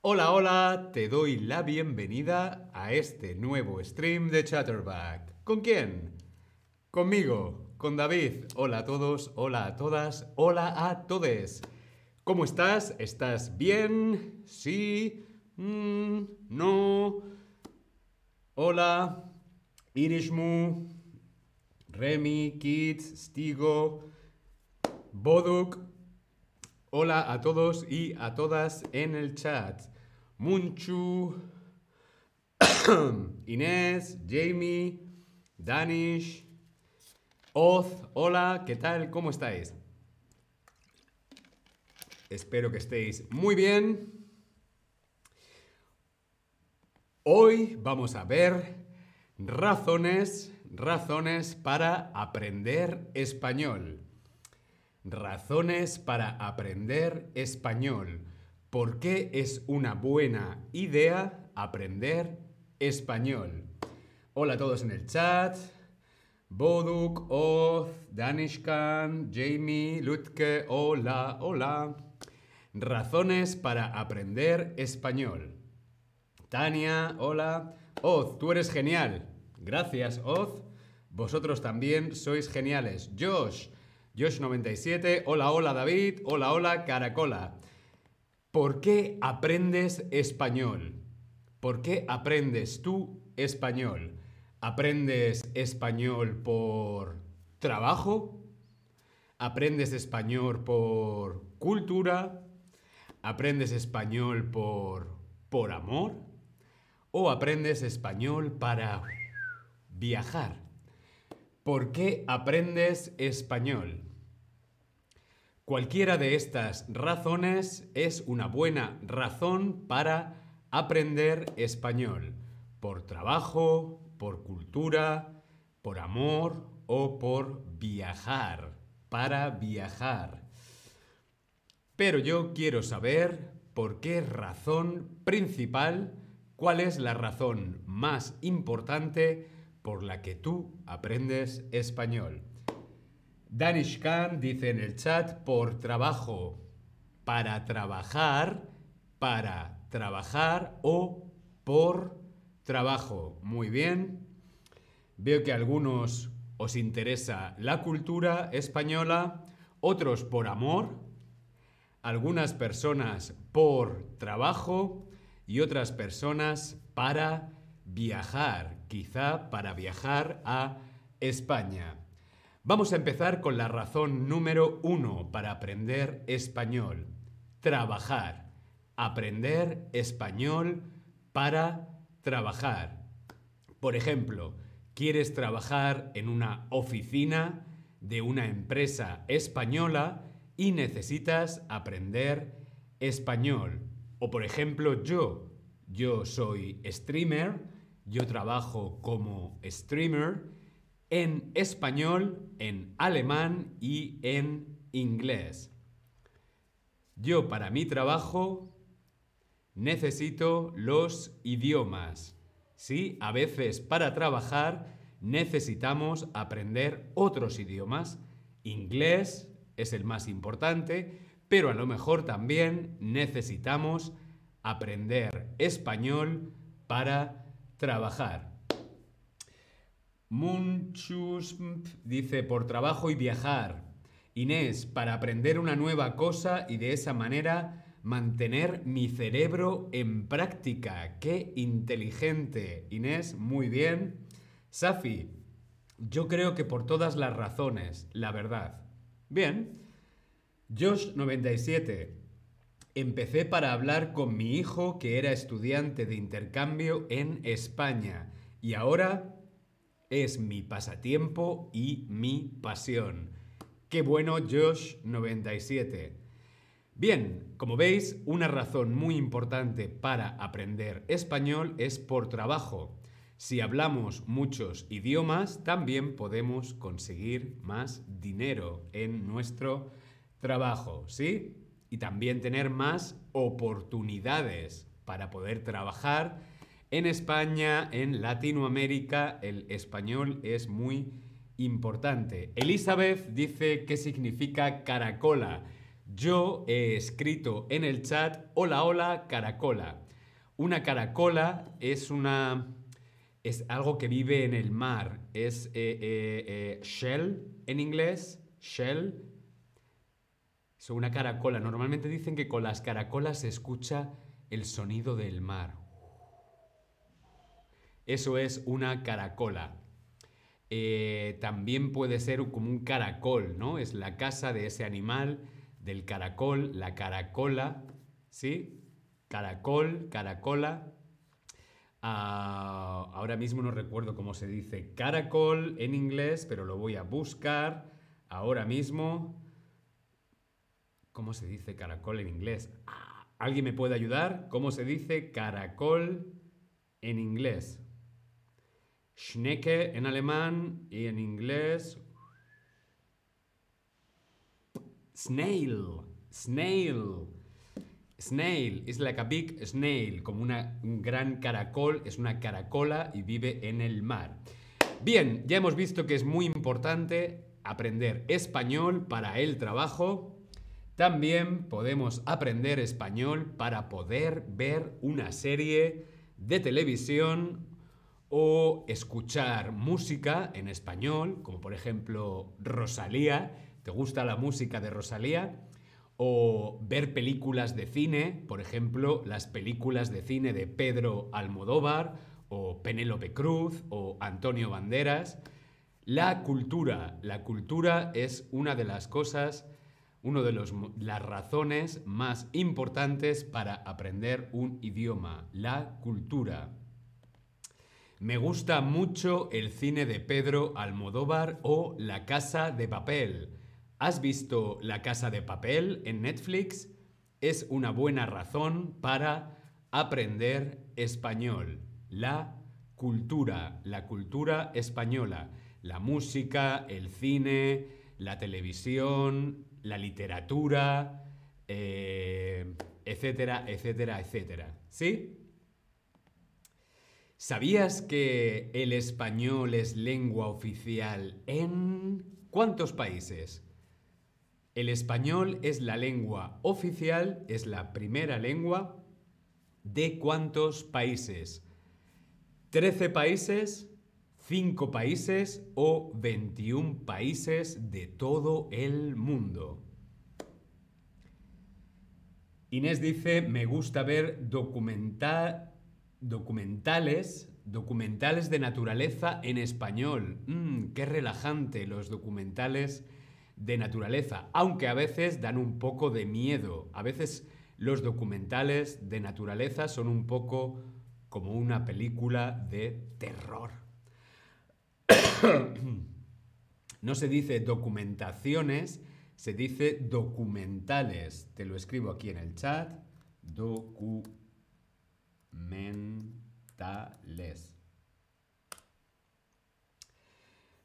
Hola, hola, te doy la bienvenida a este nuevo stream de Chatterback. ¿Con quién? Conmigo, con David. Hola a todos, hola a todas, hola a todes. ¿Cómo estás? ¿Estás bien? ¿Sí? Mm, ¿No? Hola, Irishmu, Remy, Kids, Stigo, Boduk. Hola a todos y a todas en el chat. Munchu, Inés, Jamie, Danish, Oz. Hola, ¿qué tal? ¿Cómo estáis? Espero que estéis muy bien. Hoy vamos a ver razones, razones para aprender español. Razones para aprender español. ¿Por qué es una buena idea aprender español? Hola a todos en el chat. Boduk, Oz, Danishkan, Jamie, Lutke, hola, hola. Razones para aprender español. Tania, hola. Oz, tú eres genial. Gracias, Oz. Vosotros también sois geniales. Josh, Josh97, hola, hola, David, hola, hola, Caracola. ¿Por qué aprendes español? ¿Por qué aprendes tú español? ¿Aprendes español por trabajo? ¿Aprendes español por cultura? ¿Aprendes español por, por amor? O aprendes español para viajar? ¿Por qué aprendes español? Cualquiera de estas razones es una buena razón para aprender español. Por trabajo, por cultura, por amor o por viajar. Para viajar. Pero yo quiero saber por qué razón principal ¿Cuál es la razón más importante por la que tú aprendes español? Danish Khan dice en el chat por trabajo, para trabajar, para trabajar o por trabajo. Muy bien. Veo que a algunos os interesa la cultura española, otros por amor, algunas personas por trabajo y otras personas para viajar, quizá para viajar a España. Vamos a empezar con la razón número uno para aprender español. Trabajar. Aprender español para trabajar. Por ejemplo, quieres trabajar en una oficina de una empresa española y necesitas aprender español. O por ejemplo, yo, yo soy streamer, yo trabajo como streamer en español, en alemán y en inglés. Yo para mi trabajo necesito los idiomas. Sí, a veces para trabajar necesitamos aprender otros idiomas. Inglés es el más importante, pero a lo mejor también necesitamos aprender español para trabajar. Munchus dice por trabajo y viajar. Inés, para aprender una nueva cosa y de esa manera mantener mi cerebro en práctica. Qué inteligente. Inés, muy bien. Safi, yo creo que por todas las razones, la verdad. Bien. Josh97. Empecé para hablar con mi hijo que era estudiante de intercambio en España y ahora es mi pasatiempo y mi pasión. Qué bueno Josh97. Bien, como veis, una razón muy importante para aprender español es por trabajo. Si hablamos muchos idiomas, también podemos conseguir más dinero en nuestro trabajo, ¿sí? Y también tener más oportunidades para poder trabajar. En España, en Latinoamérica, el español es muy importante. Elizabeth dice qué significa caracola. Yo he escrito en el chat, hola, hola, caracola. Una caracola es una... es algo que vive en el mar. Es eh, eh, eh, shell en inglés, shell. Es una caracola. Normalmente dicen que con las caracolas se escucha el sonido del mar. Eso es una caracola. también puede ser como un caracol, ¿no? Es la casa de ese animal del caracol, la caracola, ¿sí? Caracol, caracola. Ah, ahora mismo no recuerdo cómo se dice caracol en inglés, pero lo voy a buscar ahora mismo. ¿Cómo se dice caracol en inglés? Ah, ¿Alguien me puede ayudar? ¿Cómo se dice caracol en inglés? Schnecke en alemán y en inglés Snail. Snail. Snail is like a big snail, como una, un gran caracol, es una caracola y vive en el mar. Bien, ya hemos visto que es muy importante aprender español para el trabajo. También podemos aprender español para poder ver una serie de televisión o escuchar música en español, como por ejemplo Rosalía, ¿Te gusta la música de Rosalía? O ver películas de cine, por ejemplo, las películas de cine de Pedro Almodóvar, o Penélope Cruz, o Antonio Banderas. La cultura. La cultura es una de las cosas, una de las razones más importantes para aprender un idioma. La cultura. Me gusta mucho el cine de Pedro Almodóvar o La Casa de Papel. ¿Has visto La Casa de Papel en Netflix? Es una buena razón para aprender español. La cultura, la cultura española, la música, el cine, la televisión, la literatura, eh, etcétera, etcétera, etcétera. ¿Sí? ¿Sabías que el español es lengua oficial en cuántos países? El español es la lengua oficial, es la primera lengua de cuántos países? ¿13 países? ¿5 países o 21 países de todo el mundo? Inés dice, me gusta ver documentales, documentales de naturaleza en español. Mm, qué relajante los documentales de naturaleza, aunque a veces dan un poco de miedo. A veces los documentales de naturaleza son un poco como una película de terror. no se dice documentaciones, se dice documentales. Te lo escribo aquí en el chat. Documentales.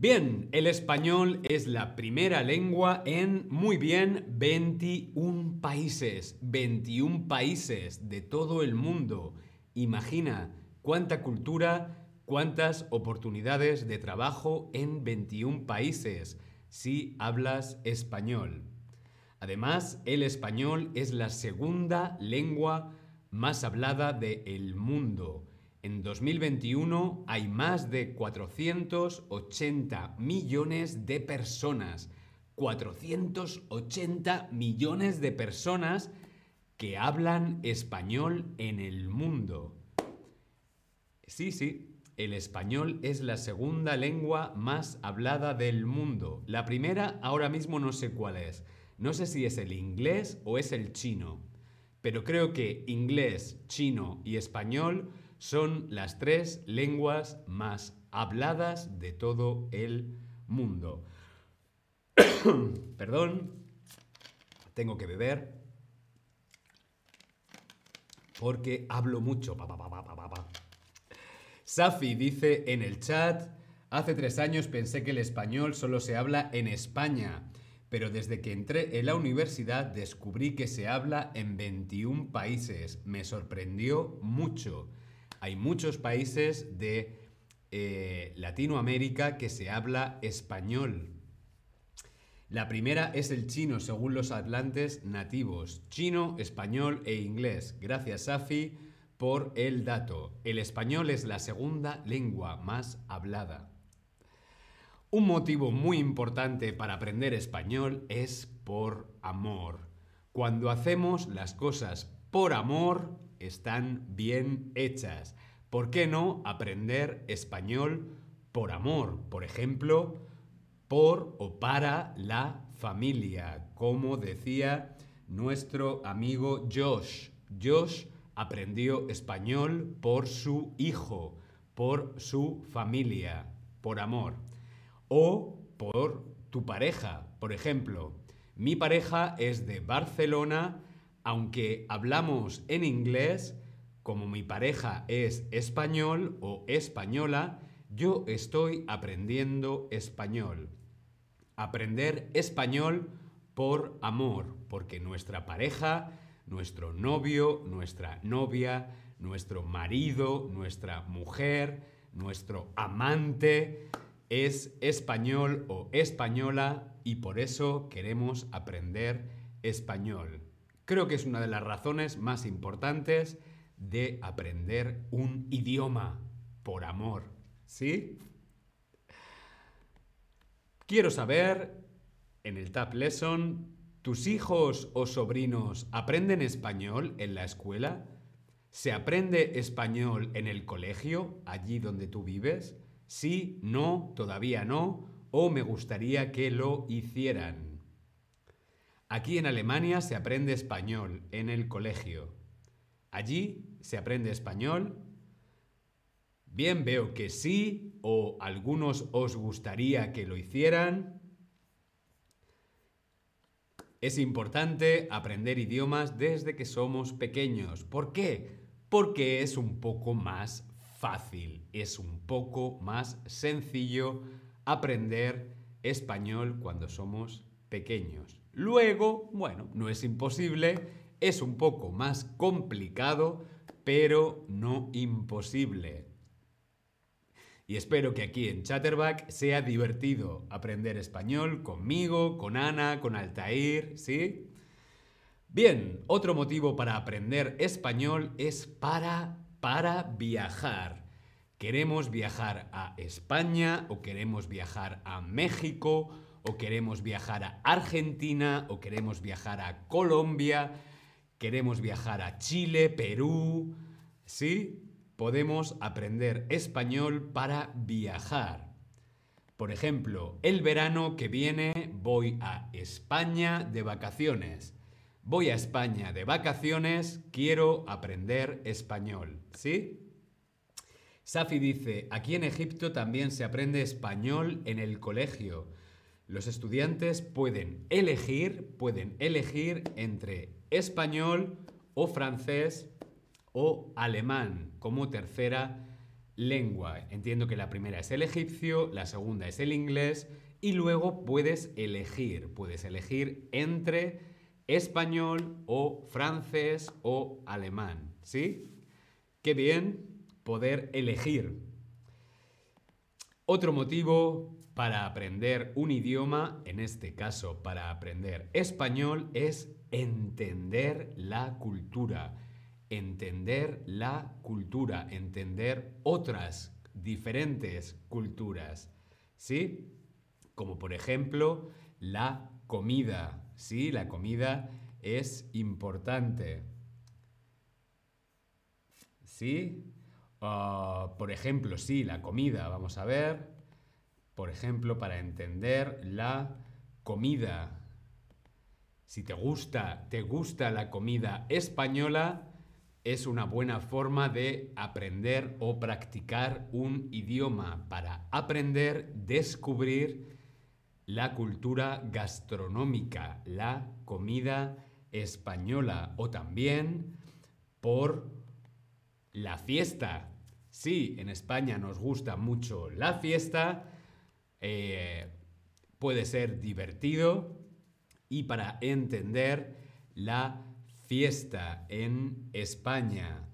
Bien, el español es la primera lengua en, muy bien, 21 países. 21 países de todo el mundo. Imagina cuánta cultura, cuántas oportunidades de trabajo en 21 países si hablas español. Además, el español es la segunda lengua más hablada del mundo. En 2021 hay más de 480 millones de personas. 480 millones de personas que hablan español en el mundo. Sí, sí, el español es la segunda lengua más hablada del mundo. La primera ahora mismo no sé cuál es. No sé si es el inglés o es el chino. Pero creo que inglés, chino y español son las tres lenguas más habladas de todo el mundo. Perdón, tengo que beber porque hablo mucho. Safi dice en el chat, hace tres años pensé que el español solo se habla en España, pero desde que entré en la universidad descubrí que se habla en 21 países. Me sorprendió mucho. Hay muchos países de eh, Latinoamérica que se habla español. La primera es el chino, según los atlantes nativos. Chino, español e inglés. Gracias, Safi, por el dato. El español es la segunda lengua más hablada. Un motivo muy importante para aprender español es por amor. Cuando hacemos las cosas por amor, están bien hechas. ¿Por qué no aprender español por amor? Por ejemplo, por o para la familia, como decía nuestro amigo Josh. Josh aprendió español por su hijo, por su familia, por amor o por tu pareja. Por ejemplo, mi pareja es de Barcelona, aunque hablamos en inglés, como mi pareja es español o española, yo estoy aprendiendo español. Aprender español por amor, porque nuestra pareja, nuestro novio, nuestra novia, nuestro marido, nuestra mujer, nuestro amante, es español o española y por eso queremos aprender español. Creo que es una de las razones más importantes de aprender un idioma por amor. ¿Sí? Quiero saber, en el Tab Lesson, ¿tus hijos o sobrinos aprenden español en la escuela? ¿Se aprende español en el colegio, allí donde tú vives? Sí, no, todavía no, o me gustaría que lo hicieran. Aquí en Alemania se aprende español en el colegio. Allí se aprende español. Bien, veo que sí, o algunos os gustaría que lo hicieran. Es importante aprender idiomas desde que somos pequeños. ¿Por qué? Porque es un poco más fácil, es un poco más sencillo aprender español cuando somos pequeños. Luego, bueno, no es imposible, es un poco más complicado, pero no imposible. Y espero que aquí en Chatterback sea divertido aprender español conmigo, con Ana, con Altair, ¿sí? Bien, otro motivo para aprender español es para para viajar. ¿Queremos viajar a España o queremos viajar a México o queremos viajar a Argentina o queremos viajar a Colombia? ¿Queremos viajar a Chile, Perú? ¿Sí? Podemos aprender español para viajar. Por ejemplo, el verano que viene voy a España de vacaciones. Voy a España de vacaciones, quiero aprender español. ¿Sí? Safi dice, aquí en Egipto también se aprende español en el colegio. Los estudiantes pueden elegir, pueden elegir entre español o francés o alemán como tercera lengua. Entiendo que la primera es el egipcio, la segunda es el inglés y luego puedes elegir, puedes elegir entre español o francés o alemán. ¿Sí? Qué bien poder elegir. Otro motivo para aprender un idioma, en este caso para aprender español, es entender la cultura. Entender la cultura, entender otras diferentes culturas. ¿Sí? Como por ejemplo la comida. Sí, la comida es importante. ¿Sí? Ah, por ejemplo, sí, la comida. Vamos a ver. Por ejemplo, para entender la comida. Si te gusta, te gusta la comida española, es una buena forma de aprender o practicar un idioma para aprender, descubrir la cultura gastronómica, la comida española o también por la fiesta. Sí, en España nos gusta mucho la fiesta, eh, puede ser divertido, y para entender la fiesta en España.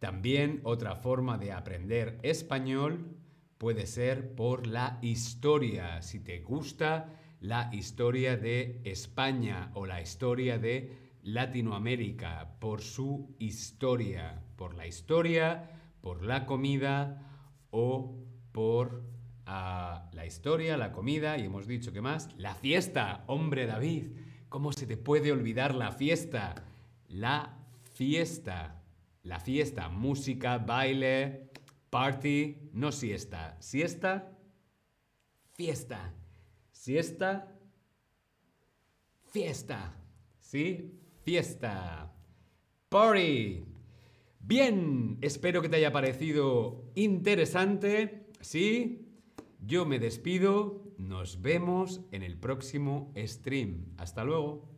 También otra forma de aprender español puede ser por la historia. Si te gusta la historia de España o la historia de Latinoamérica, por su historia, por la historia, por la comida o por ah, la historia, la comida y hemos dicho que más, la fiesta. Hombre David, ¿cómo se te puede olvidar la fiesta? La fiesta. La fiesta, música, baile, party, no siesta. Siesta, fiesta. Siesta, fiesta. ¿Sí? Fiesta. Party. Bien, espero que te haya parecido interesante. ¿Sí? Yo me despido. Nos vemos en el próximo stream. Hasta luego.